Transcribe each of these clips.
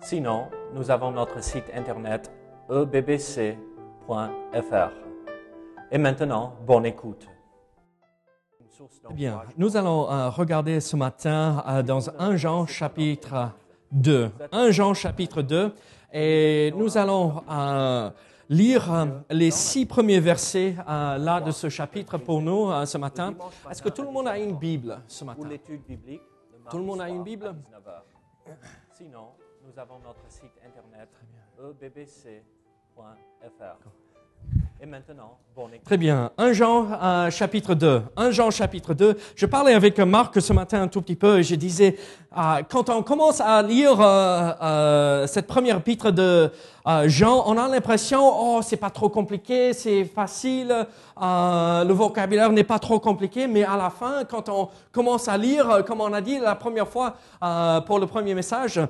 Sinon, nous avons notre site internet ebbc.fr. Et maintenant, bonne écoute. Bien, nous allons euh, regarder ce matin euh, dans 1 Jean chapitre 2. 1 Jean chapitre 2 et nous allons euh, lire les six premiers versets là de ce chapitre pour nous ce matin. Est-ce que tout le monde a une Bible ce matin? Tout le monde a une Bible? à 19h. Sinon, nous avons notre site internet ebbc.fr. Et maintenant, écoute. Très bien. 1 Jean euh, chapitre 2. 1 Jean chapitre 2. Je parlais avec Marc ce matin un tout petit peu et je disais, euh, quand on commence à lire euh, cette première épître de Jean, on a l'impression, oh, c'est pas trop compliqué, c'est facile, le vocabulaire n'est pas trop compliqué, mais à la fin, quand on commence à lire, comme on a dit la première fois pour le premier message,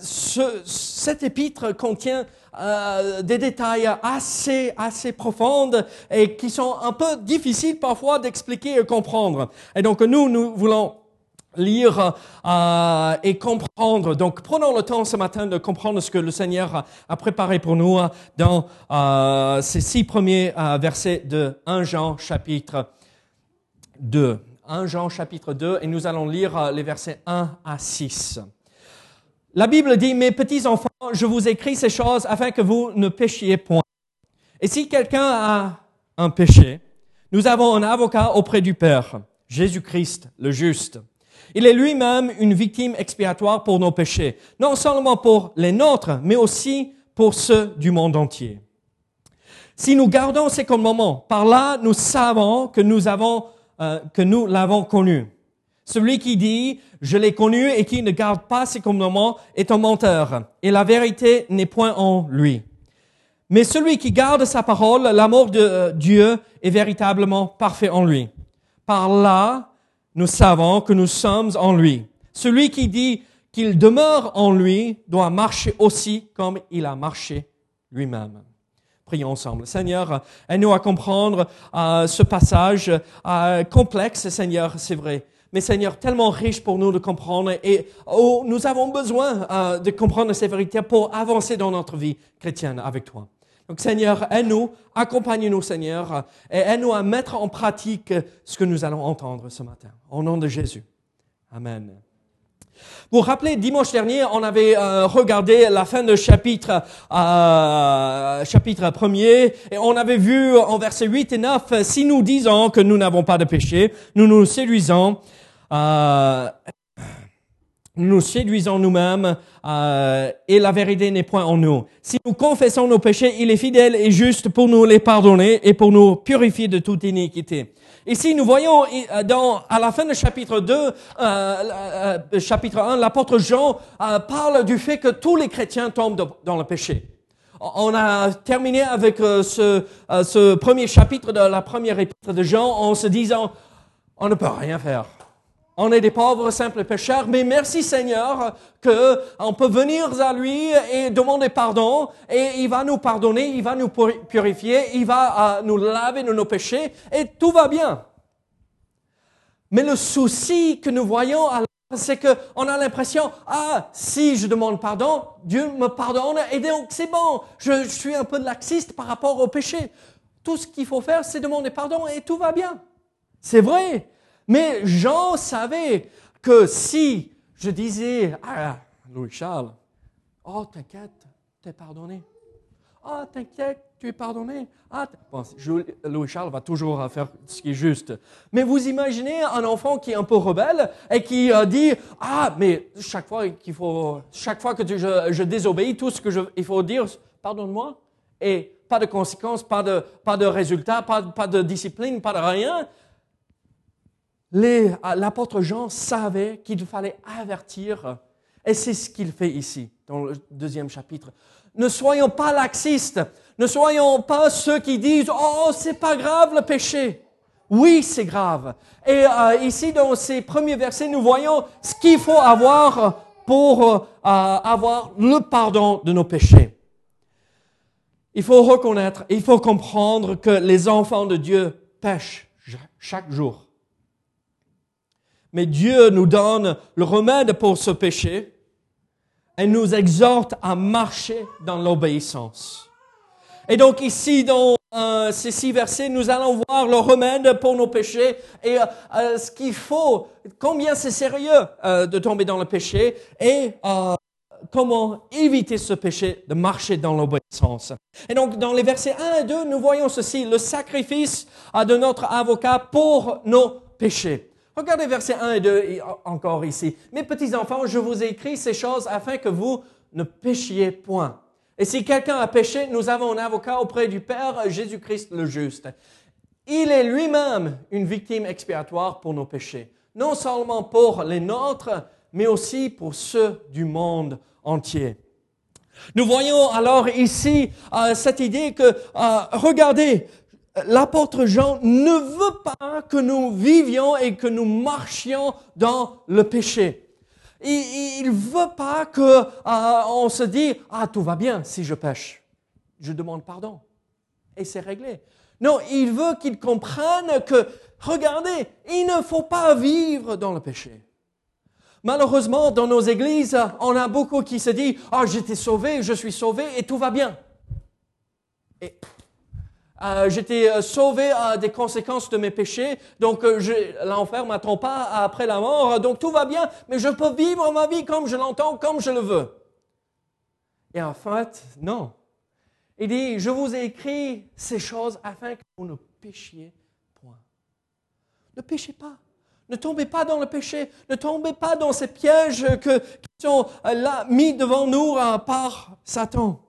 ce, cet épître contient euh, des détails assez, assez profonds et qui sont un peu difficiles parfois d'expliquer et comprendre. Et donc nous, nous voulons lire euh, et comprendre. Donc prenons le temps ce matin de comprendre ce que le Seigneur a préparé pour nous dans euh, ces six premiers versets de 1 Jean chapitre 2. 1 Jean chapitre 2 et nous allons lire les versets 1 à 6. La Bible dit, mes petits enfants, je vous écris ces choses afin que vous ne péchiez point. Et si quelqu'un a un péché, nous avons un avocat auprès du Père, Jésus-Christ, le juste. Il est lui-même une victime expiatoire pour nos péchés, non seulement pour les nôtres, mais aussi pour ceux du monde entier. Si nous gardons ces commandements, par là nous savons que nous avons euh, que nous l'avons connu. Celui qui dit je l'ai connu et qui ne garde pas ses commandements est un menteur, et la vérité n'est point en lui. Mais celui qui garde sa parole, l'amour de euh, Dieu est véritablement parfait en lui. Par là, nous savons que nous sommes en lui. Celui qui dit qu'il demeure en lui doit marcher aussi comme il a marché lui-même. Prions ensemble. Seigneur, aide-nous à comprendre euh, ce passage euh, complexe, Seigneur, c'est vrai. Mais Seigneur, tellement riche pour nous de comprendre et oh, nous avons besoin euh, de comprendre ces vérités pour avancer dans notre vie chrétienne avec toi. Donc Seigneur, aide-nous, accompagne-nous Seigneur, et aide-nous à mettre en pratique ce que nous allons entendre ce matin. Au nom de Jésus. Amen. Vous vous rappelez, dimanche dernier, on avait euh, regardé la fin de chapitre euh, chapitre premier, et on avait vu en versets 8 et 9, si nous disons que nous n'avons pas de péché, nous nous séduisons, euh, nous séduisons nous-mêmes et la vérité n'est point en nous. Si nous confessons nos péchés, il est fidèle et juste pour nous les pardonner et pour nous purifier de toute iniquité. Ici, nous voyons euh, dans, à la fin du chapitre 2, euh, euh, chapitre 1, l'apôtre Jean parle du fait que tous les chrétiens tombent dans le péché. On a terminé avec ce, ce premier chapitre de la première épître de Jean en se disant, on ne peut rien faire. On est des pauvres simples pécheurs, mais merci Seigneur que on peut venir à lui et demander pardon et il va nous pardonner, il va nous puri- purifier, il va euh, nous laver de nos péchés et tout va bien. Mais le souci que nous voyons alors, c'est que on a l'impression ah si je demande pardon, Dieu me pardonne et donc c'est bon. Je, je suis un peu laxiste par rapport au péché. Tout ce qu'il faut faire, c'est demander pardon et tout va bien. C'est vrai. Mais Jean savait que si je disais à Louis-Charles, oh t'inquiète, t'es pardonné. Oh t'inquiète, tu es pardonné. Ah, Louis-Charles va toujours euh, faire ce qui est juste. Mais vous imaginez un enfant qui est un peu rebelle et qui euh, dit, ah, mais chaque fois que je, désobéis, tout ce que il faut dire, pardonne-moi. Et pas de conséquences, pas de, pas résultats, pas de discipline, pas de rien. Euh, L'apôtre Jean savait qu'il fallait avertir, et c'est ce qu'il fait ici. dans le deuxième chapitre. Ne soyons pas laxistes. Ne soyons pas ceux qui disent, oh, c'est pas grave le péché. Oui, c'est grave. Et euh, ici, dans ces premiers versets, nous voyons ce qu'il faut avoir pour euh, avoir le pardon de nos péchés. Il faut reconnaître, il faut comprendre que les enfants de Dieu pêchent chaque jour. Mais Dieu nous donne le remède pour ce péché et nous exhorte à marcher dans l'obéissance. Et donc ici, dans euh, ces six versets, nous allons voir le remède pour nos péchés et euh, euh, ce qu'il faut, combien c'est sérieux de tomber dans le péché et comment éviter ce péché de marcher dans l'obéissance. Et donc dans les versets 1 et 2, nous voyons ceci, le sacrifice de notre avocat pour nos péchés. Regardez versets 1 et 2 encore ici. Mes petits enfants, je vous ai écrit ces choses afin que vous ne péchiez point. Et si quelqu'un a péché, nous avons un avocat auprès du Père, Jésus-Christ le juste. Il est lui-même une victime expiatoire pour nos péchés, non seulement pour les nôtres, mais aussi pour ceux du monde entier. Nous voyons alors ici euh, cette idée que, euh, regardez, l'apôtre Jean ne veut pas que nous vivions et que nous marchions dans le péché. Il ne veut pas qu'on euh, se dise Ah, tout va bien si je pêche. Je demande pardon. Et c'est réglé. Non, il veut qu'ils comprennent que, regardez, il ne faut pas vivre dans le péché. Malheureusement, dans nos églises, on a beaucoup qui se disent Ah, j'étais sauvé, je suis sauvé et tout va bien. Et euh, j'étais euh, sauvé des conséquences de mes péchés, donc euh, l'enfer m'attend pas après la mort, donc tout va bien, mais je peux vivre ma vie comme je l'entends, comme je le veux. Et en fait, non. Il dit, je vous ai écrit ces choses afin que vous ne péchiez point. Ne péchez pas. Ne tombez pas dans le péché. Ne tombez pas dans ces pièges que, qui sont là mis devant nous par Satan.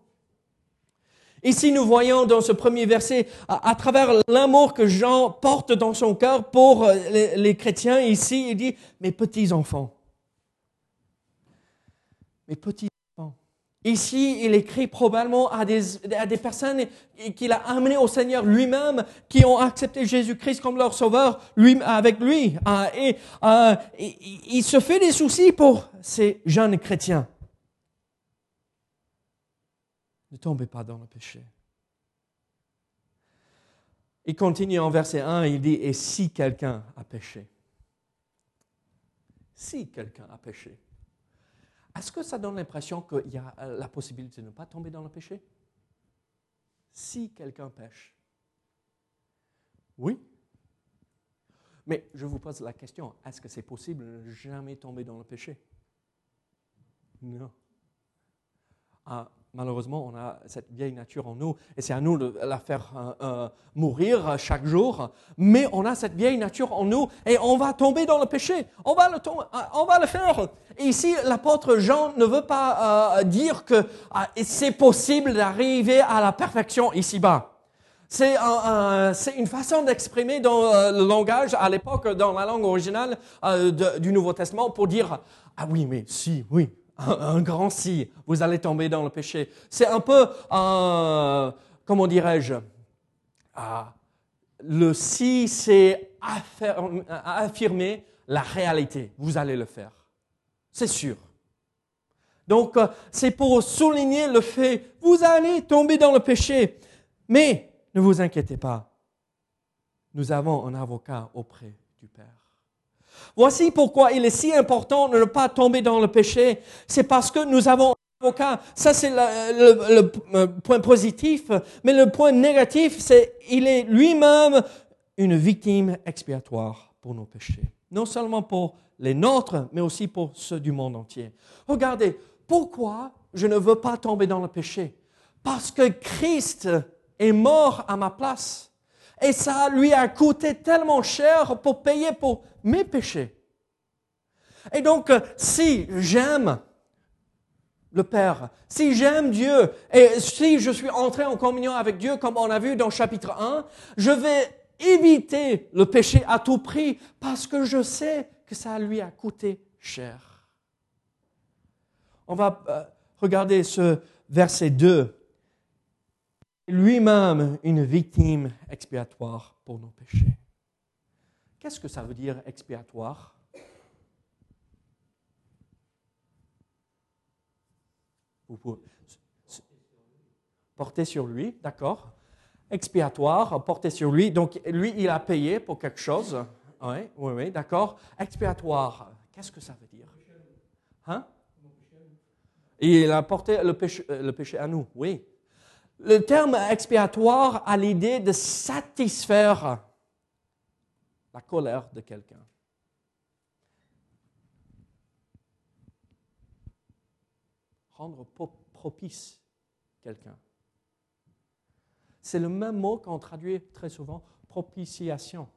Ici, nous voyons dans ce premier verset, à, travers l'amour que Jean porte dans son cœur pour euh, les, chrétiens, ici, il dit, mes petits enfants. Mes petits enfants. Ici, il écrit probablement à des, à des personnes qu'il a amenées au Seigneur lui-même, qui ont accepté Jésus-Christ comme leur sauveur lui, avec lui. Ah, et, euh, il se fait des soucis pour ces jeunes chrétiens. Ne tombez pas dans le péché. Il continue en verset 1, il dit, et si quelqu'un a péché, si quelqu'un a péché, est-ce que ça donne l'impression qu'il y a la possibilité de ne pas tomber dans le péché? Si quelqu'un pêche. Oui. Mais je vous pose la question, est-ce que c'est possible de ne jamais tomber dans le péché? Non. Ah, malheureusement, on a cette vieille nature en nous et c'est à nous de la faire euh, euh, mourir chaque jour. Mais on a cette vieille nature en nous et on va tomber dans le péché. On va le, euh, faire. Ici, l'apôtre Jean ne veut pas dire que c'est possible d'arriver à la perfection ici-bas. C'est une façon d'exprimer dans le langage, à l'époque, dans la langue originale du Nouveau Testament, pour dire, ah oui, mais si, oui, un, grand si, vous allez tomber dans le péché. C'est un peu, euh, comment dirais-je, euh, le si, c'est affirmer la réalité. Vous allez le faire. C'est sûr. Donc, euh, c'est pour souligner le fait, vous allez tomber dans le péché. Mais ne vous inquiétez pas. Nous avons un avocat auprès du Père. Voici pourquoi il est si important de ne pas tomber dans le péché. C'est parce que nous avons un avocat. Ça, c'est le, le, point positif. Mais le point négatif, c'est il est lui-même une victime expiatoire pour nos péchés. Non seulement pour les nôtres, mais aussi pour ceux du monde entier. Regardez, pourquoi je ne veux pas tomber dans le péché? Parce que Christ est mort à ma place. Et ça lui a coûté tellement cher pour payer pour mes péchés. Et donc, euh, si j'aime le Père, si j'aime Dieu, et si je suis entré en communion avec Dieu, comme on a vu dans chapitre 1, je vais éviter le péché à tout prix parce que je sais que ça lui a coûté cher. On va euh, regardez ce verset 2. Lui-même une victime expiatoire pour nos péchés. Qu'est-ce que ça veut dire expiatoire? Porter sur lui, d'accord Expiatoire, porter sur lui. Donc, lui, il a payé pour quelque chose. Oui, oui, d'accord. Expiatoire, qu'est-ce que ça veut dire? Hein? Il a porté le péché à nous, oui. Le terme expiatoire a l'idée de satisfaire la colère de quelqu'un. Rendre propice quelqu'un. C'est le même mot qu'on traduit très souvent, propitiation.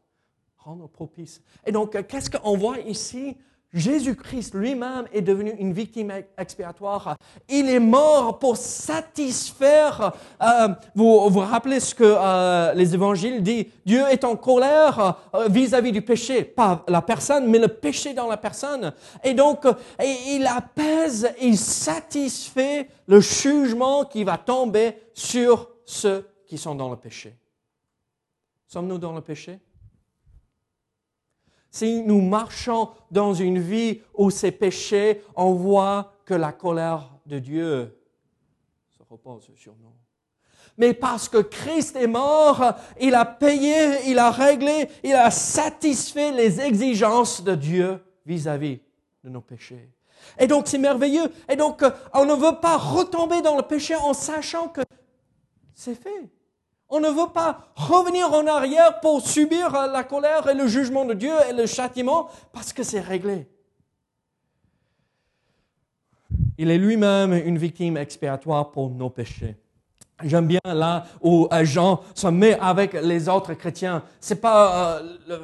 Rendre propice. Et donc, qu'est-ce qu'on voit ici Jésus-Christ lui-même est devenu une victime expiatoire. Il est mort pour satisfaire. Euh, vous vous rappelez ce que euh, les évangiles disent? Dieu est en colère euh, vis-à-vis du péché, pas la personne, mais le péché dans la personne. Et donc, il apaise, il satisfait le jugement qui va tomber sur ceux qui sont dans le péché. Sommes-nous dans le péché? Si nous marchons dans une vie où c'est péché, on voit que la colère de Dieu se repose sur nous. Mais parce que Christ est mort, il a payé, il a réglé, il a satisfait les exigences de Dieu vis-à-vis de nos péchés. Et donc c'est merveilleux. Et donc on ne veut pas retomber dans le péché en sachant que c'est fait. On ne veut pas revenir en arrière pour subir la colère et le jugement de Dieu et le châtiment parce que c'est réglé. Il est lui-même une victime expiatoire pour nos péchés. J'aime bien là où euh, Jean se met avec les autres chrétiens. C'est pas euh,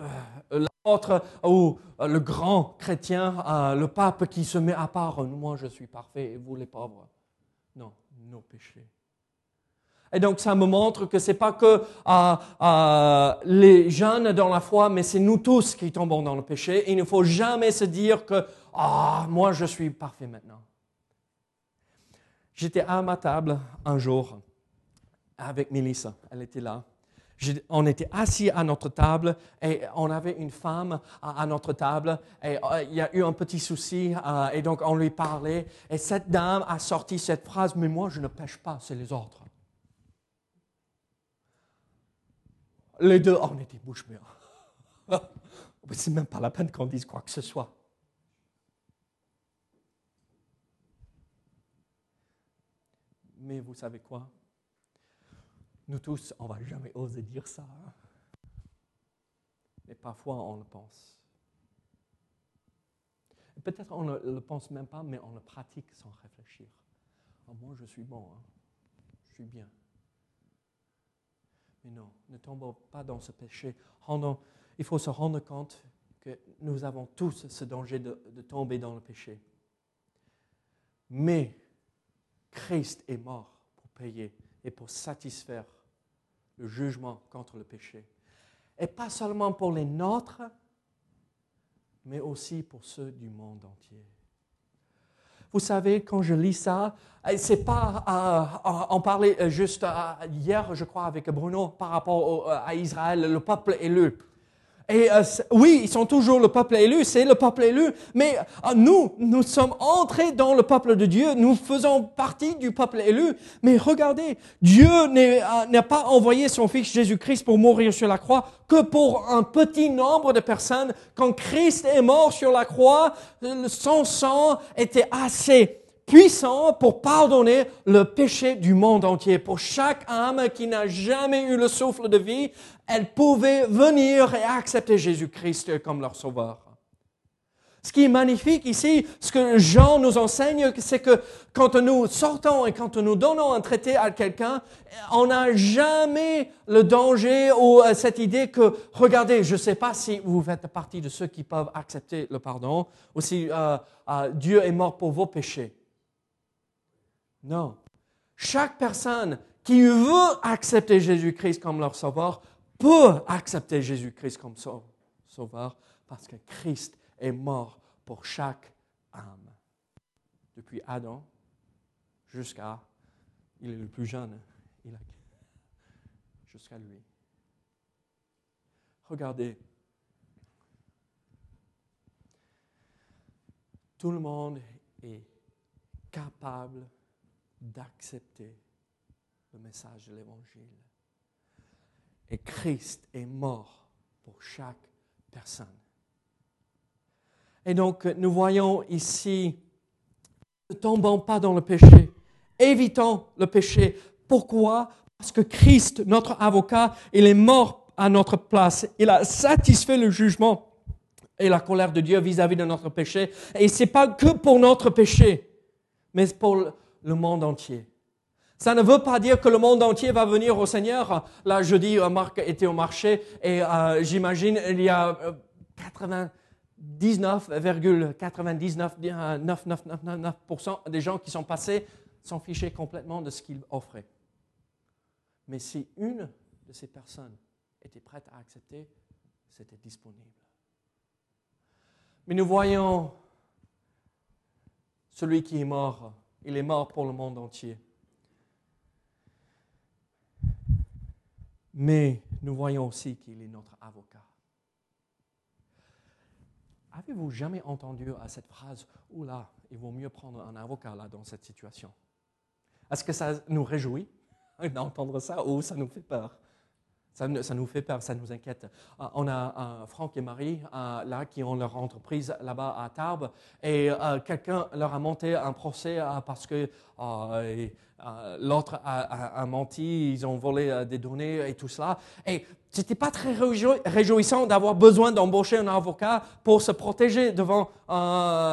l'autre ou euh, le grand chrétien, le pape qui se met à part. Moi, je suis parfait et vous les pauvres. Non, nos péchés. Et donc, ça me montre que c'est pas que euh, euh, les jeunes dans la foi, mais c'est nous tous qui tombons dans le péché. il ne faut jamais se dire que, ah, moi, je suis parfait maintenant. J'étais à ma table un jour avec Melissa. Elle était là. On était assis à notre table et on avait une femme à, notre table et euh, il y a eu un petit souci et donc on lui parlait et cette dame a sorti cette phrase, mais moi je ne pêche pas, c'est les autres. Les deux, oh, on était bouche bée. C'est même pas la peine qu'on dise quoi que ce soit. Mais vous savez quoi? Nous tous, on va jamais oser dire ça. Hein. Mais parfois, on le pense. Peut-être on ne le pense même pas, mais on le pratique sans réfléchir. Oh, moi, je suis bon, hein. je suis bien. Mais non, ne tombons pas dans ce péché. il faut se rendre compte que nous avons tous ce danger de, de tomber dans le péché. Mais Christ est mort pour payer et pour satisfaire le jugement contre le péché. Et pas seulement pour les nôtres, mais aussi pour ceux du monde entier. Vous savez, quand je lis ça, euh, c'est pas, euh, euh, on parlait juste hier, je crois, avec Bruno par rapport à Israël, le peuple élu. Et oui, ils sont toujours le peuple élu, c'est le peuple élu, mais nous, nous sommes entrés dans le peuple de Dieu, nous faisons partie du peuple élu. Mais regardez, Dieu n'a pas envoyé son Fils Jésus-Christ pour mourir sur la croix que pour un petit nombre de personnes. Quand Christ est mort sur la croix, son sang était assez puissant pour pardonner le péché du monde entier. Pour chaque âme qui n'a jamais eu le souffle de vie, elle pouvait venir et accepter Jésus-Christ comme leur sauveur. Ce qui est magnifique ici, ce que Jean nous enseigne, c'est que quand nous sortons et quand nous donnons un traité à quelqu'un, on n'a jamais le danger ou euh, cette idée que, regardez, je ne sais pas si vous faites partie de ceux qui peuvent accepter le pardon ou si euh, euh, Dieu est mort pour vos péchés. Non. Chaque personne qui veut accepter Jésus-Christ comme leur sauveur peut accepter Jésus-Christ comme sauveur parce que Christ est mort pour chaque âme. Depuis Adam jusqu'à, il est le plus jeune, a, jusqu'à lui. Regardez, tout le monde est capable d'accepter le message de l'Évangile. Et Christ est mort pour chaque personne. Et donc, nous voyons ici, ne tombons pas dans le péché, évitons le péché. Pourquoi? Parce que Christ, notre avocat, il est mort à notre place. Il a satisfait le jugement et la colère de Dieu vis-à-vis de notre péché. Et ce n'est pas que pour notre péché, mais pour le monde entier. Ça ne veut pas dire que le monde entier va venir au Seigneur. Là, jeudi, euh, Marc était au marché et euh, j'imagine il y a 99,999999% euh, des gens qui sont passés s'en fichaient complètement de ce qu'il offrait. Mais si une de ces personnes était prête à accepter, c'était disponible. Mais nous voyons celui qui est mort, il est mort pour le monde entier. Mais nous voyons aussi qu'il est notre avocat. Avez-vous jamais entendu à cette phrase Oula, il vaut mieux prendre un avocat là dans cette situation Est-ce que ça nous réjouit d'entendre ça ou ça nous fait peur? Ça, nous fait peur, ça nous inquiète. Euh, on a euh, Franck et Marie euh, là qui ont leur entreprise là-bas à Tarbes et quelqu'un leur a monté un procès parce que l'autre a, menti, ils ont volé des données et tout cela. Et c'était pas très réjouissant d'avoir besoin d'embaucher un avocat pour se protéger devant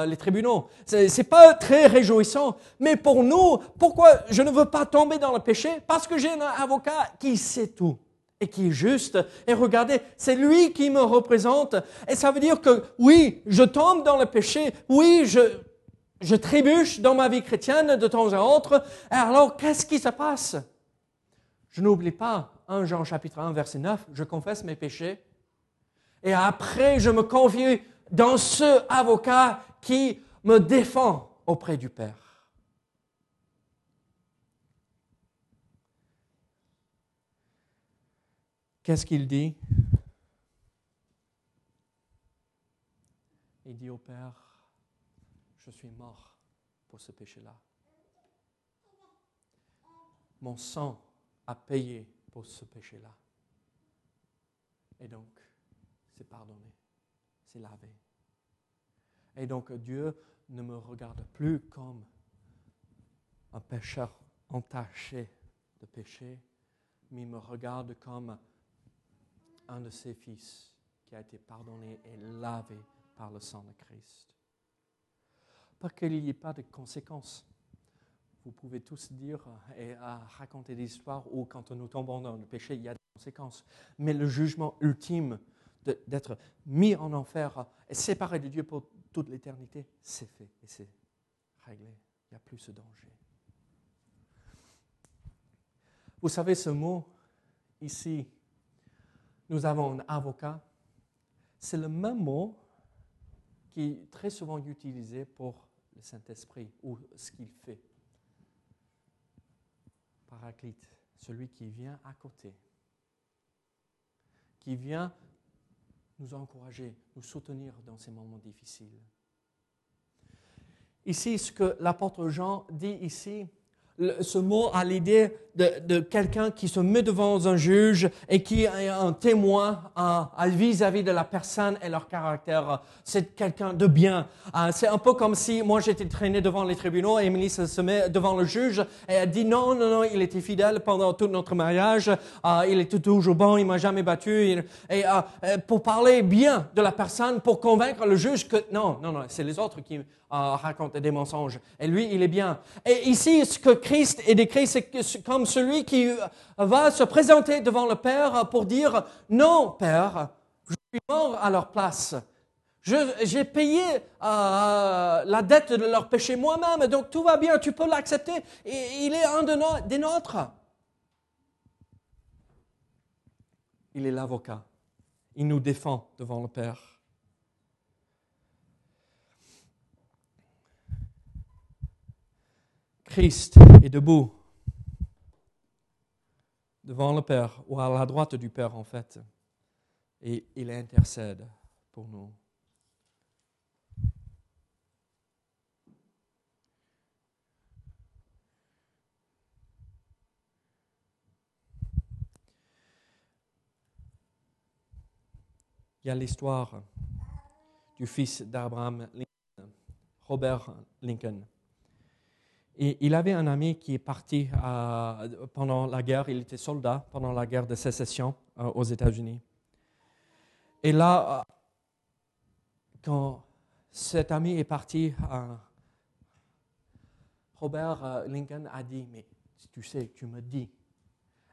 les tribunaux. C'est pas très réjouissant. Mais pour nous, pourquoi je ne veux pas tomber dans le péché? Parce que j'ai un avocat qui sait tout et qui est juste. Et regardez, c'est lui qui me représente. Et ça veut dire que oui, je tombe dans le péché, oui, je, trébuche dans ma vie chrétienne de temps à autre. Et alors, qu'est-ce qui se passe? Je n'oublie pas 1 Jean chapitre 1 verset 9, je confesse mes péchés. Et après, je me confie dans ce avocat qui me défend auprès du Père. Qu'est-ce qu'il dit? Il dit au Père, je suis mort pour ce péché-là. Mon sang a payé pour ce péché-là. Et donc, c'est pardonné, c'est lavé. Et donc, Dieu ne me regarde plus comme un pécheur entaché de péché, mais il me regarde comme un de ses fils qui a été pardonné et lavé par le sang de Christ. Pas qu'il n'y ait pas de conséquences. Vous pouvez tous dire et raconter des histoires où quand nous tombons dans le péché, il y a des conséquences. Mais le jugement ultime d'être mis en enfer et séparé de Dieu pour toute l'éternité, c'est fait et c'est réglé. Il n'y a plus ce danger. Vous savez, ce mot ici, nous avons un avocat. C'est le même mot qui est très souvent utilisé pour le Saint-Esprit ou ce qu'il fait. Paraclite, celui qui vient à côté, qui vient nous encourager, nous soutenir dans ces moments difficiles. Ici, ce que l'apôtre Jean dit ici, ce mot a l'idée de, quelqu'un qui se met devant un juge et qui est un témoin vis-à-vis de la personne et leur caractère. C'est quelqu'un de bien. Euh, c'est un peu comme si moi j'étais traîné devant les tribunaux et Émilie se met devant le juge et elle dit non, non, non, il était fidèle pendant tout notre mariage, euh, il était toujours bon, il m'a jamais battu. Et euh, pour parler bien de la personne, pour convaincre le juge que non, non, non, c'est les autres qui racontent des mensonges. Et lui, il est bien. Et ici, ce que Christ est décrit, comme celui qui va se présenter devant le Père pour dire, non, Père, je suis mort à leur place. J'ai payé euh, la dette de leur péché moi-même, donc tout va bien, tu peux l'accepter. Il est un de des nôtres. Il est l'avocat. Il nous défend devant le Père. Christ est debout devant le Père, ou à la droite du Père en fait, et il intercède pour nous. Il y a l'histoire du fils d'Abraham Lincoln, Robert Lincoln. Il avait un ami qui est parti euh, pendant la guerre, il était soldat pendant la guerre de sécession euh, aux États-Unis. Et là, euh, quand cet ami est parti, Robert Lincoln a dit, mais tu sais, tu me dis,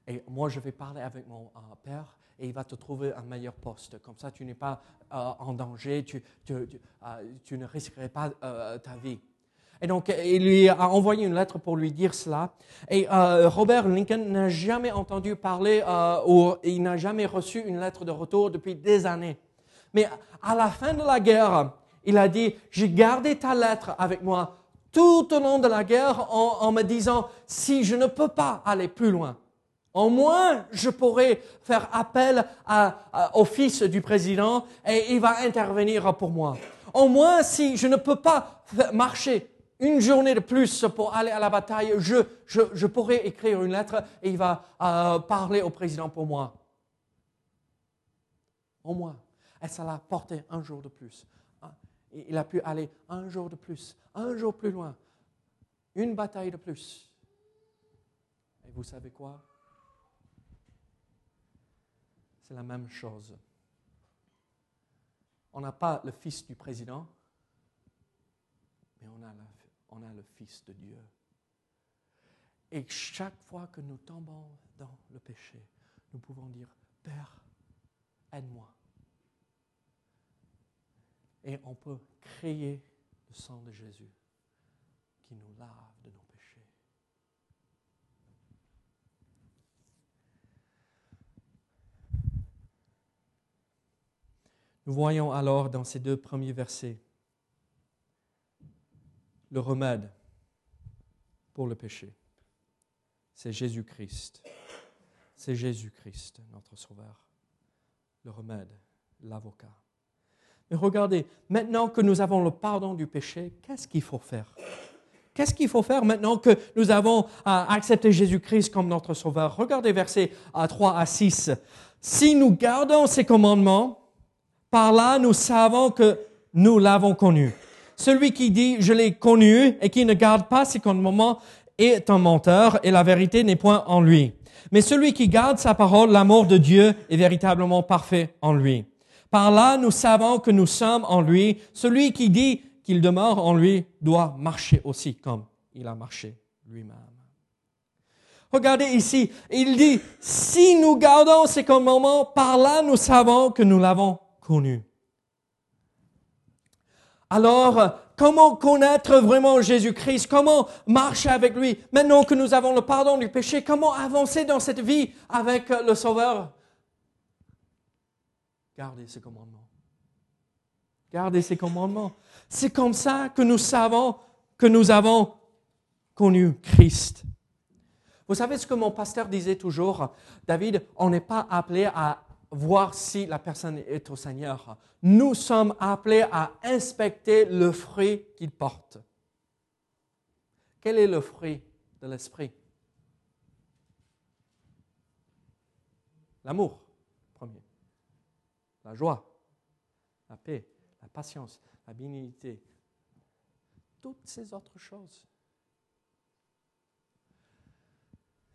et moi je vais parler avec mon père et il va te trouver un meilleur poste. Comme ça, tu n'es pas en danger, tu, tu, ne risquerais pas ta vie. Et donc, il lui a envoyé une lettre pour lui dire cela. Et euh, Robert Lincoln n'a jamais entendu parler euh, ou il n'a jamais reçu une lettre de retour depuis des années. Mais à la fin de la guerre, il a dit, j'ai gardé ta lettre avec moi tout au long de la guerre en, en me disant, si je ne peux pas aller plus loin, au moins je pourrai faire appel à, au fils du président et il va intervenir pour moi. Au moins si je ne peux pas marcher une journée de plus pour aller à la bataille, je, je, pourrais écrire une lettre et il va euh, parler au président pour moi. Au moins. Et ça l'a porté un jour de plus. Ah, il a pu aller un jour de plus, un jour plus loin, une bataille de plus. Et vous savez quoi? C'est la même chose. On n'a pas le fils du président, mais on a la on a le Fils de Dieu. Et chaque fois que nous tombons dans le péché, nous pouvons dire, Père, aide-moi. Et on peut créer le sang de Jésus qui nous lave de nos péchés. Nous voyons alors dans ces deux premiers versets le remède pour le péché. C'est Jésus-Christ. C'est Jésus-Christ, notre Sauveur. Le remède, l'avocat. Mais regardez, maintenant que nous avons le pardon du péché, qu'est-ce qu'il faut faire? Qu'est-ce qu'il faut faire maintenant que nous avons euh, accepté Jésus-Christ comme notre Sauveur? Regardez versets 3 à 6. Si nous gardons ses commandements, par là nous savons que nous l'avons connu. Celui qui dit je l'ai connu et qui ne garde pas ses commandements est un menteur et la vérité n'est point en lui. Mais celui qui garde sa parole, l'amour de Dieu est véritablement parfait en lui. Par là, nous savons que nous sommes en lui. Celui qui dit qu'il demeure en lui doit marcher aussi comme il a marché lui-même. Regardez ici, il dit, si nous gardons ces commandements, par là nous savons que nous l'avons connu. Alors, comment connaître vraiment Jésus-Christ? Comment marcher avec lui? Maintenant que nous avons le pardon du péché, comment avancer dans cette vie avec le Sauveur? Gardez ses commandements. Gardez ses commandements. C'est comme ça que nous savons que nous avons connu Christ. Vous savez ce que mon pasteur disait toujours, David, on n'est pas appelé à voir si la personne est au Seigneur. Nous sommes appelés à inspecter le fruit qu'il porte. Quel est le fruit de l'esprit? L'amour, premier. La joie, la paix, la patience, la bénignité. Toutes ces autres choses.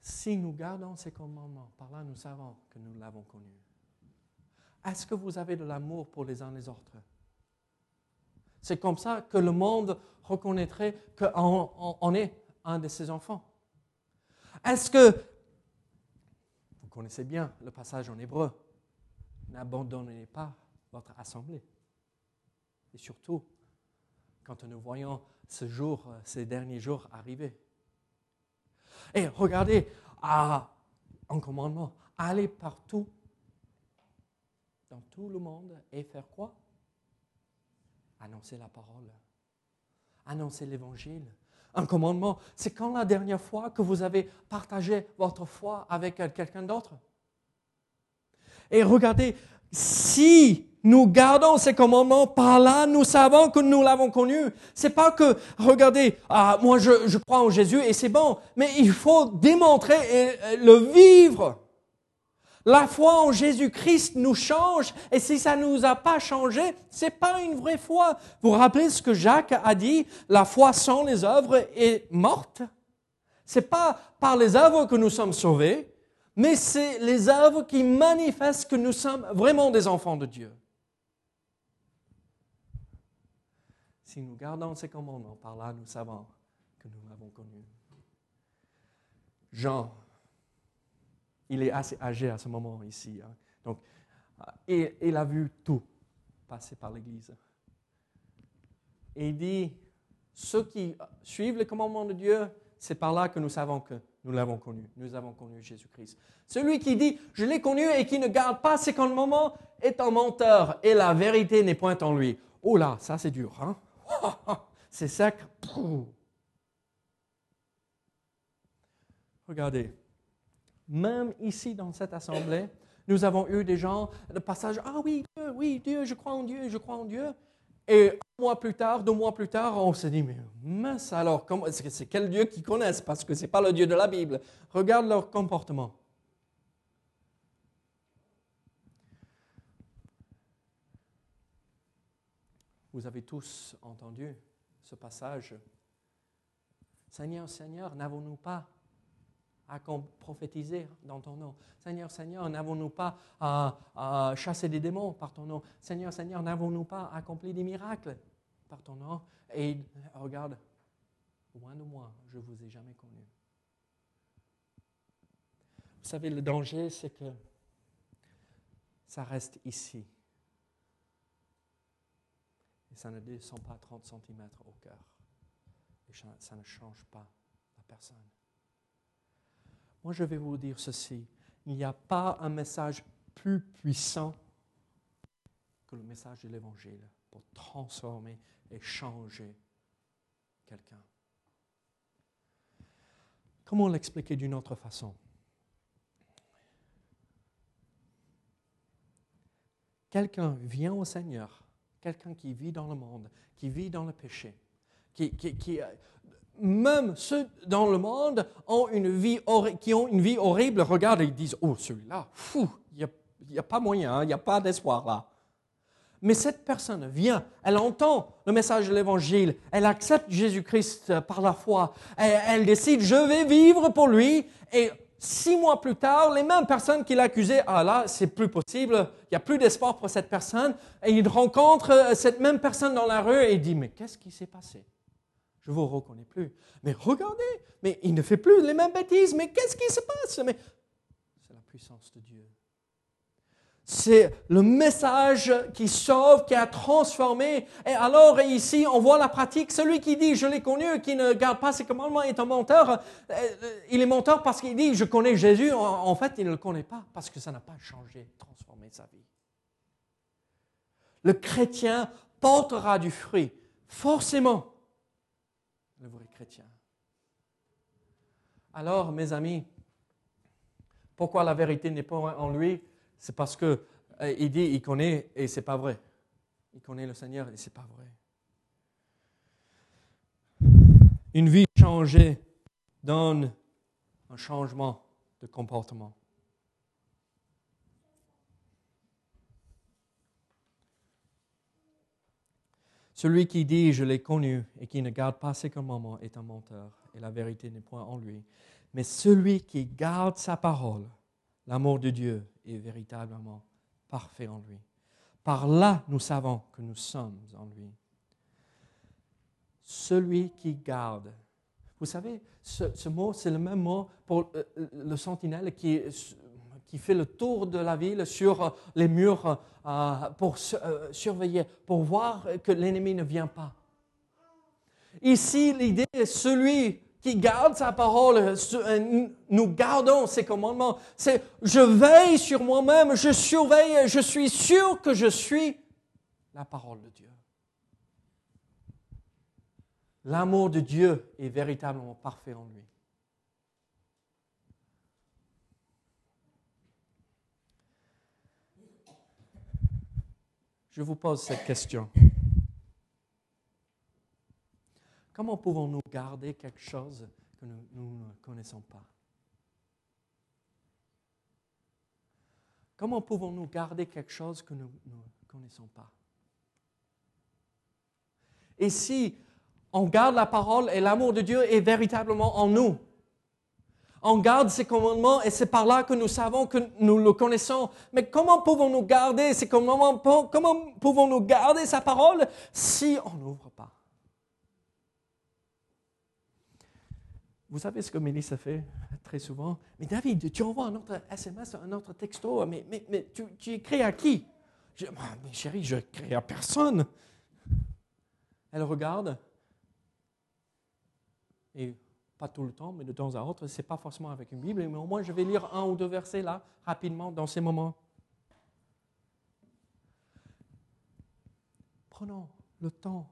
Si nous gardons ces commandements, par là nous savons que nous l'avons connu. Est-ce que vous avez de l'amour pour les uns les autres? C'est comme ça que le monde reconnaîtrait qu'on est un de ses enfants. Est-ce que, vous connaissez bien le passage en hébreu, n'abandonnez pas votre assemblée. Et surtout, quand nous voyons ce jour, ces derniers jours arriver. Et regardez, ah, en commandement, allez partout tout le monde et faire quoi? Annoncer la parole, annoncer l'évangile. un commandement, c'est quand la dernière fois que vous avez partagé votre foi avec quelqu'un d'autre? Et regardez, si nous gardons ces commandements, par là, nous savons que nous l'avons connu. C'est pas que, regardez, ah, moi je, je crois en Jésus et c'est bon, mais il faut démontrer et le vivre. La foi en Jésus-Christ nous change, et si ça ne nous a pas changé, c'est pas une vraie foi. Vous vous rappelez ce que Jacques a dit? La foi sans les œuvres est morte. C'est pas par les œuvres que nous sommes sauvés, mais c'est les œuvres qui manifestent que nous sommes vraiment des enfants de Dieu. Si nous gardons ces commandements, par là nous savons que nous l'avons connu. Jean il est assez âgé à ce moment ici. Hein. Donc, et, il a vu tout passer par l'Église. Et il dit, ceux qui suivent les commandements de Dieu, c'est par là que nous savons que nous l'avons connu. Nous avons connu Jésus-Christ. Celui qui dit, je l'ai connu et qui ne garde pas ces commandements est un menteur et la vérité n'est point en lui. Oh là, ça c'est dur. Hein? c'est sec. Regardez, même ici dans cette assemblée, nous avons eu des gens, le passage, ah oui, Dieu, oui, Dieu, je crois en Dieu, je crois en Dieu. Et un mois plus tard, deux mois plus tard, on s'est dit, mais mince alors, c'est quel Dieu qu'ils connaissent? Parce que ce n'est pas le Dieu de la Bible. Regarde leur comportement. Vous avez tous entendu ce passage. Seigneur, Seigneur, n'avons-nous pas à prophétiser dans ton nom. Seigneur, Seigneur, n'avons-nous pas à, chasser des démons par ton nom? Seigneur, Seigneur, n'avons-nous pas accompli des miracles par ton nom? Et regarde, loin de moi, je ne vous ai jamais connu. Vous savez, le danger, c'est que ça reste ici. Et ça ne descend pas 30 cm au cœur. Et ça ne change pas la personne. Moi, je vais vous dire ceci. Il n'y a pas un message plus puissant que le message de l'Évangile pour transformer et changer quelqu'un. Comment l'expliquer d'une autre façon? Quelqu'un vient au Seigneur, quelqu'un qui vit dans le monde, qui vit dans le péché, qui, qui, qui, même ceux dans le monde qui ont une vie horrible regardent et disent Oh, celui-là, il n'y a, pas moyen, hein, il n'y a pas d'espoir là. Mais cette personne vient, elle entend le message de l'Évangile, elle accepte Jésus-Christ par la foi, elle, elle, décide Je vais vivre pour lui. Et six mois plus tard, les mêmes personnes qui l'accusaient Ah là, c'est plus possible, il n'y a plus d'espoir pour cette personne. Et il rencontre cette même personne dans la rue et il dit Mais qu'est-ce qui s'est passé? Je ne vous reconnais plus. Mais regardez, mais il ne fait plus les mêmes bêtises. Mais qu'est-ce qui se passe? Mais c'est la puissance de Dieu. C'est le message qui sauve, qui a transformé. Et alors ici, on voit la pratique. Celui qui dit je l'ai connu, qui ne garde pas ses commandements est un menteur. Euh, il est menteur parce qu'il dit je connais Jésus. En fait, il ne le connaît pas parce que ça n'a pas changé, transformé sa vie. Le chrétien portera du fruit, forcément Alors, mes amis, pourquoi la vérité n'est pas en lui? C'est parce que euh, il dit il connaît et c'est pas vrai. Il connaît le Seigneur et c'est pas vrai. Une vie changée donne un changement de comportement. Celui qui dit je l'ai connu et qui ne garde pas ses commandements est un menteur et la vérité n'est point en lui. Mais celui qui garde sa parole, l'amour de Dieu est véritablement parfait en lui. Par là, nous savons que nous sommes en lui. Celui qui garde. Vous savez, ce, mot, c'est le même mot pour euh, le sentinelle qui est qui fait le tour de la ville sur euh, les murs euh, pour euh, surveiller, pour voir que l'ennemi ne vient pas. Ici, l'idée est celui qui garde sa parole, nous gardons ses commandements. C'est je veille sur moi-même, je surveille, je suis sûr que je suis la parole de Dieu. L'amour de Dieu est véritablement parfait en lui. Je vous pose cette question. Comment pouvons-nous garder quelque chose que nous, ne connaissons pas? Comment pouvons-nous garder quelque chose que nous ne connaissons pas? Et si on garde la parole et l'amour de Dieu est véritablement en nous, on garde ses commandements et c'est par là que nous savons que nous le connaissons. Mais comment pouvons-nous garder ces commandements? Comment pouvons-nous garder sa parole si on n'ouvre pas? Vous savez ce que Mélissa fait très souvent? Mais David, tu envoies un autre SMS, un autre texto, mais, mais, mais tu, écris à qui? Je, ah, Mais chérie, je n'écris à personne. Elle regarde pas tout le temps, mais de temps à autre, ce n'est pas forcément avec une Bible, mais au moins je vais lire un ou deux versets là, rapidement, dans ces moments. Prenons le temps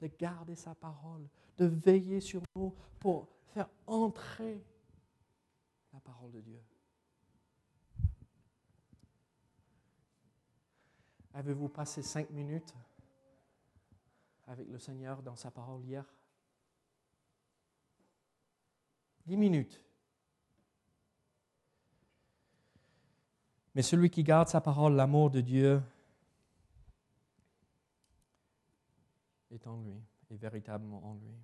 de garder sa parole, de veiller sur nous pour faire entrer la parole de Dieu. Avez-vous passé cinq minutes avec le Seigneur dans sa parole hier? Dix minutes. Mais celui qui garde sa parole, l'amour de Dieu, est en lui, est véritablement en lui.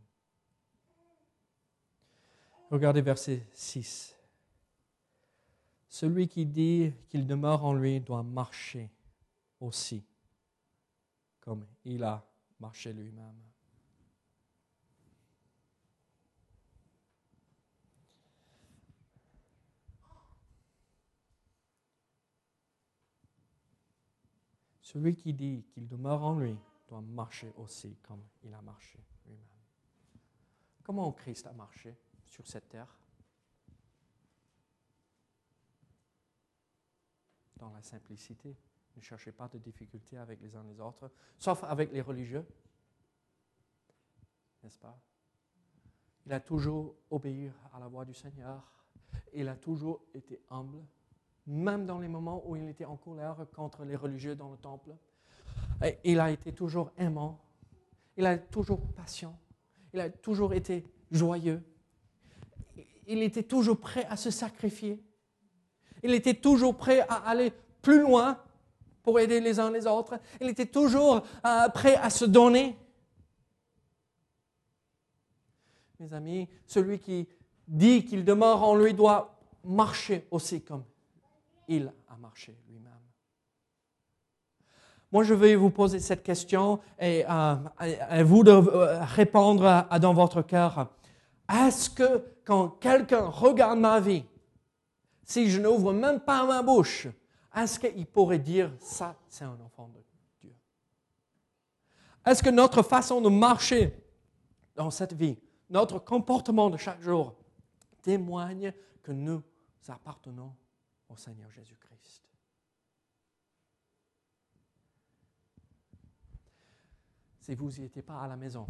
Regardez verset 6. Celui qui dit qu'il demeure en lui doit marcher aussi, comme il a marché lui-même. Celui qui dit qu'il demeure en lui doit marcher aussi comme il a marché lui-même. Comment Christ a marché sur cette terre? Dans la simplicité. Ne cherchez pas de difficultés avec les uns les autres, sauf avec les religieux. N'est-ce pas? Il a toujours obéi à la voix du Seigneur. Il a toujours été humble même dans les moments où il était en colère contre les religieux dans le temple. Il a été toujours aimant, il a toujours patient, il a toujours été joyeux, il était toujours prêt à se sacrifier, il était toujours prêt à aller plus loin pour aider les uns les autres, il était toujours euh, prêt à se donner. Mes amis, celui qui dit qu'il demeure en lui doit marcher aussi comme il a marché lui-même. Moi, je vais vous poser cette question et euh, à, vous de euh, répondre dans votre cœur. Est-ce que quand quelqu'un regarde ma vie, si je n'ouvre même pas ma bouche, est-ce qu'il pourrait dire ça, c'est un enfant de Dieu? Est-ce que notre façon de marcher dans cette vie, notre comportement de chaque jour, témoigne que nous appartenons Seigneur Jésus-Christ. Si vous n'y étiez pas à la maison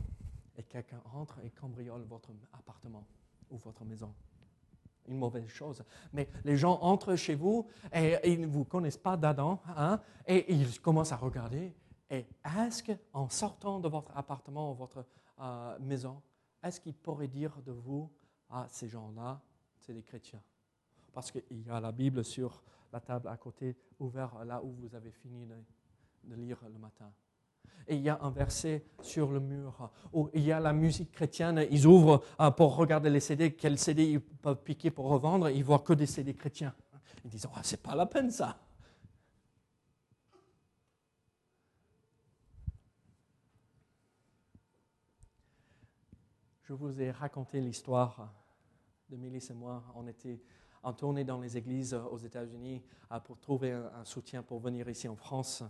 et quelqu'un entre et cambriole votre appartement ou votre maison, une mauvaise chose. Mais les gens entrent chez vous et, ils ne vous connaissent pas d'Adam hein, et ils commencent à regarder. Et est-ce qu'en sortant de votre appartement ou votre euh, maison, est-ce qu'ils pourraient dire de vous, ah, ces gens-là, c'est des chrétiens? Parce qu'il y a la Bible sur la table à côté, ouverte là où vous avez fini de, lire le matin. Et il y a un verset sur le mur où il y a la musique chrétienne. Ils ouvrent euh, pour regarder les CD, quels CD ils peuvent piquer pour revendre? Ils voient que des CD chrétiens. Ils disent oh, c'est pas la peine ça. Je vous ai raconté l'histoire de Mélisse et moi. On était en tournée dans les églises aux États-Unis euh, pour trouver un, soutien pour venir ici en France.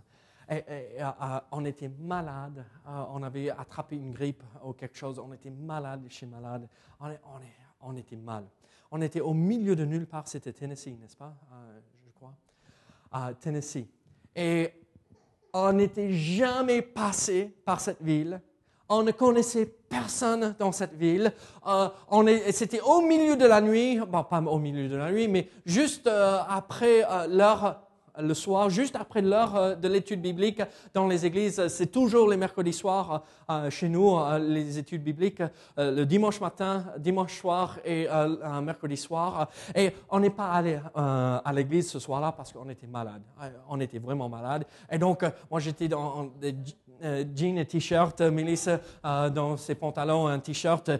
Et, euh, on était malade, euh, on avait attrapé une grippe ou quelque chose, on était malade chez malade, on, on, était mal. On était au milieu de nulle part, c'était Tennessee, n'est-ce pas, je crois, Tennessee. Et on n'était jamais passé par cette ville. On ne connaissait personne dans cette ville. Euh, on est, c'était au milieu de la nuit, bon, pas au milieu de la nuit, mais juste euh, après euh, l'heure le soir, juste après l'heure euh, de l'étude biblique dans les églises. C'est toujours les mercredis soirs euh, chez nous, euh, les études bibliques, le dimanche matin, dimanche soir et un mercredi soir. Et on n'est pas allé à l'église ce soir-là parce qu'on était malade. On était vraiment malade. Et donc, moi, j'étais dans des jeans et t-shirt, Mélisse dans ses pantalons, un t-shirt,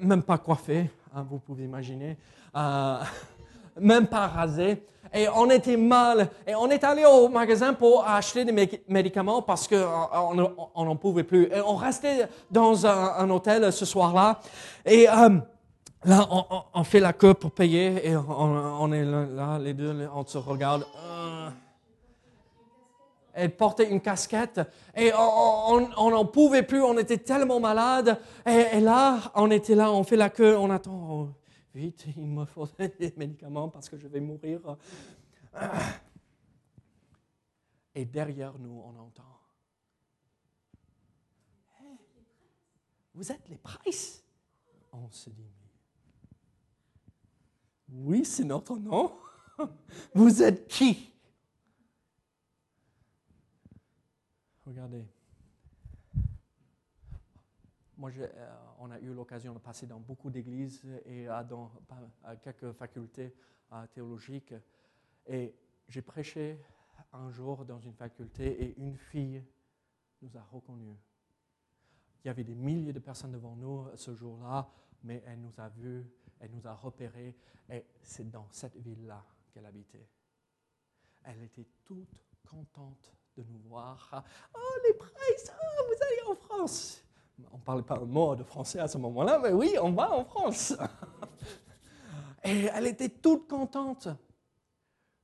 même pas coiffé, hein, vous pouvez imaginer, même pas rasé et on était mal. Et on est allé au magasin pour acheter des médicaments parce qu'on n'en pouvait plus. Et on restait dans un, hôtel ce soir-là. Et euh, là, on, fait la queue pour payer et on, est là, les deux, on se regarde. Euh. Elle portait une casquette et on n'en pouvait plus, on était tellement malade. Et, là, on était là, on fait la queue, on attend vite, il me faut des médicaments parce que je vais mourir. Et derrière nous, on entend. vous êtes les Price? On se dit, oui, c'est notre nom. Vous êtes qui? Regardez. Moi, euh, on a eu l'occasion de passer dans beaucoup d'églises et dans quelques facultés euh, théologiques. Et j'ai prêché un jour dans une faculté et une fille nous a reconnus. Il y avait des milliers de personnes devant nous ce jour-là, mais elle nous a vus, elle nous a repérés, et c'est dans cette ville-là qu'elle habitait. Elle était toute contente de nous voir. Oh, les Price, oh, vous allez en France parlait pas un mot de français à ce moment-là, mais oui, on va en France. Et elle était toute contente.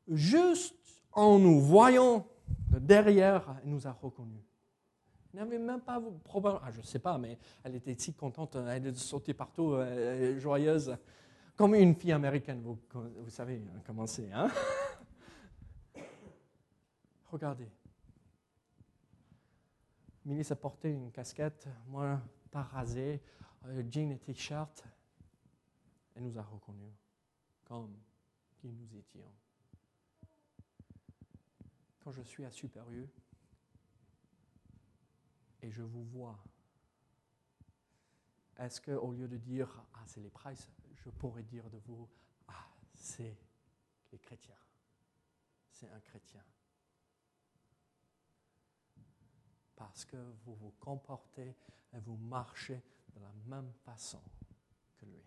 Juste en nous voyant de derrière, elle nous a reconnus. Elle n'avait même pas probablement, ah, je ne sais pas, mais elle était si contente, elle sautait partout, joyeuse, comme une fille américaine, vous, savez comment c'est. Hein? Regardez, Milice a porté une casquette, moi pas rasé, euh, jean et t-shirt. Elle nous a reconnus comme qui nous étions. Quand je suis à Supérieur et je vous vois, est-ce qu'au lieu de dire Ah, c'est les Price, je pourrais dire de vous Ah, c'est les chrétiens. C'est un chrétien. Parce que vous vous comportez et vous marchez de la même façon que lui.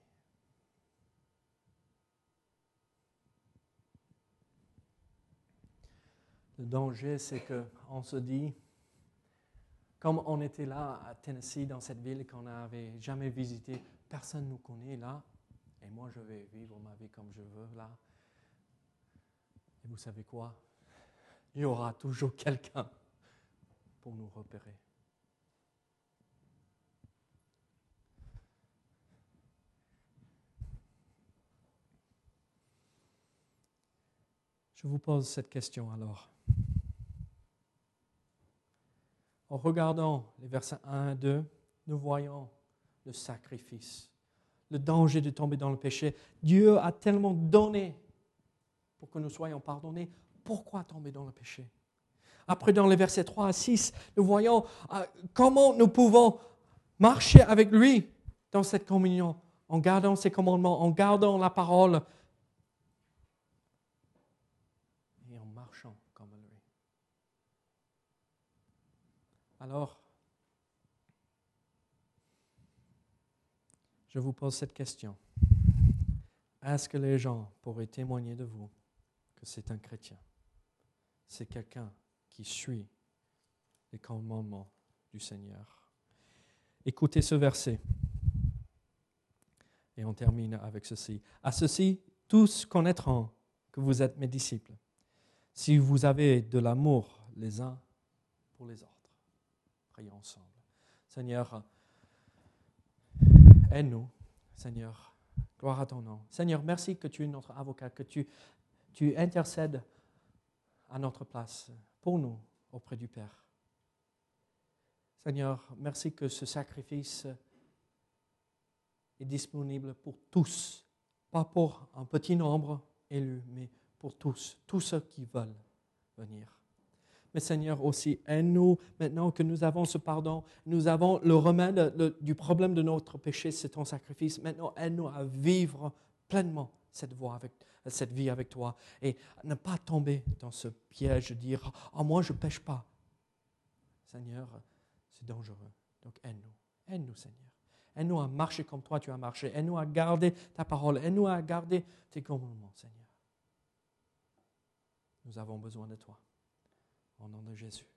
Le danger, c'est qu'on se dit, comme on était là à Tennessee, dans cette ville qu'on n'avait jamais visitée, personne ne nous connaît là, et moi je vais vivre ma vie comme je veux là. Et vous savez quoi? Il y aura toujours quelqu'un pour nous repérer. Je vous pose cette question alors. En regardant les versets 1 et 2, nous voyons le sacrifice, le danger de tomber dans le péché. Dieu a tellement donné pour que nous soyons pardonnés. Pourquoi tomber dans le péché? Après, dans les versets 3 à 6, nous voyons euh, comment nous pouvons marcher avec lui dans cette communion, en gardant ses commandements, en gardant la parole et en marchant comme lui. Alors, je vous pose cette question. Est-ce que les gens pourraient témoigner de vous que c'est un chrétien? C'est quelqu'un qui suit les commandements du Seigneur. Écoutez ce verset. Et on termine avec ceci. À ceci, tous connaîtront que vous êtes mes disciples, si vous avez de l'amour les uns pour les autres. Prions ensemble. Seigneur, aide-nous. Seigneur, gloire à ton nom. Seigneur, merci que tu es notre avocat, que tu, tu intercèdes à notre place pour nous auprès du Père. Seigneur, merci que ce sacrifice est disponible pour tous, pas pour un petit nombre élu, mais pour tous, tous ceux qui veulent venir. Mais Seigneur aussi, aide-nous maintenant que nous avons ce pardon, nous avons le remède du problème de notre péché, c'est ton sacrifice. Maintenant, aide-nous à vivre pleinement cette, voie avec, cette vie avec toi et ne pas tomber dans ce piège de dire Ah, moi, je ne pêche pas. Seigneur, c'est dangereux. Donc, aide-nous. Aide-nous, Seigneur. Aide-nous à marcher comme toi, tu as marché. Aide-nous à garder ta parole. Aide-nous à garder tes commandements, Seigneur. Nous avons besoin de toi. Au nom de Jésus.